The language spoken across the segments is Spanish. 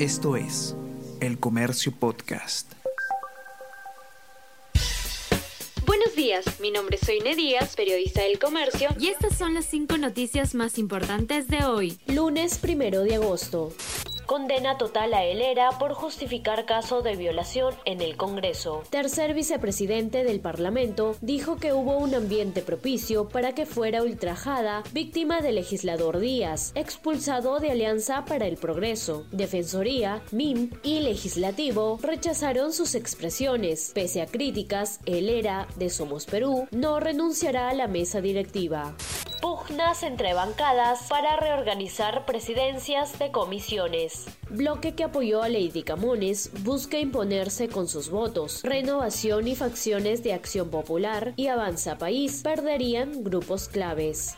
Esto es El Comercio Podcast. Buenos días, mi nombre es Soine Díaz, periodista del Comercio, y estas son las cinco noticias más importantes de hoy, lunes primero de agosto. Condena total a Helera por justificar caso de violación en el Congreso. Tercer vicepresidente del Parlamento dijo que hubo un ambiente propicio para que fuera ultrajada víctima del legislador Díaz, expulsado de Alianza para el Progreso. Defensoría, MIM y Legislativo rechazaron sus expresiones. Pese a críticas, Helera de Somos Perú no renunciará a la mesa directiva pugnas entre bancadas para reorganizar presidencias de comisiones. Bloque que apoyó a Lady Camones busca imponerse con sus votos. Renovación y facciones de Acción Popular y Avanza País perderían grupos claves.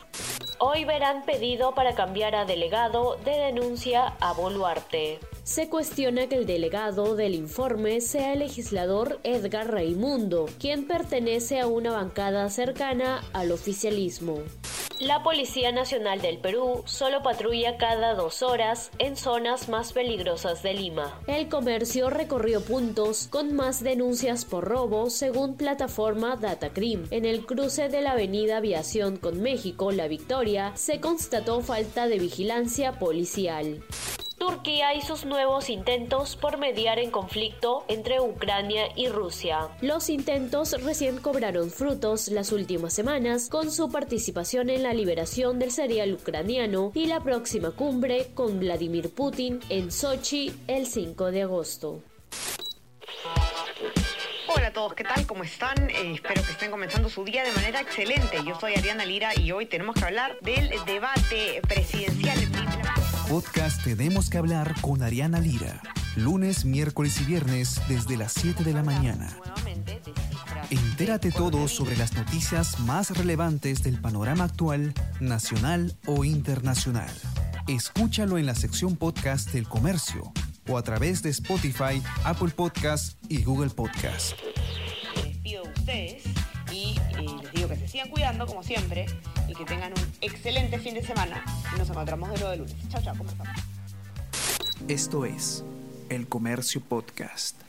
Hoy verán pedido para cambiar a delegado de denuncia a Boluarte. Se cuestiona que el delegado del informe sea el legislador Edgar Raimundo, quien pertenece a una bancada cercana al oficialismo. La Policía Nacional del Perú solo patrulla cada dos horas en zonas más peligrosas de Lima. El comercio recorrió puntos con más denuncias por robo según plataforma Datacrim. En el cruce de la avenida Aviación con México, La Victoria, se constató falta de vigilancia policial. Turquía y sus nuevos intentos por mediar en conflicto entre Ucrania y Rusia. Los intentos recién cobraron frutos las últimas semanas con su participación en la liberación del cereal ucraniano y la próxima cumbre con Vladimir Putin en Sochi el 5 de agosto. Hola a todos, ¿qué tal? ¿Cómo están? Eh, espero que estén comenzando su día de manera excelente. Yo soy Ariana Lira y hoy tenemos que hablar del debate presidencial podcast Tenemos que hablar con Ariana Lira. Lunes, miércoles y viernes desde las 7 de la mañana. Entérate todo sobre las noticias más relevantes del panorama actual, nacional o internacional. Escúchalo en la sección podcast del comercio o a través de Spotify, Apple Podcast y Google Podcast. Les pido a ustedes y les digo que se sigan cuidando como siempre y que tengan un excelente fin de semana. Nos encontramos de de lunes. Chao, chao, ¿cómo Esto es El Comercio Podcast.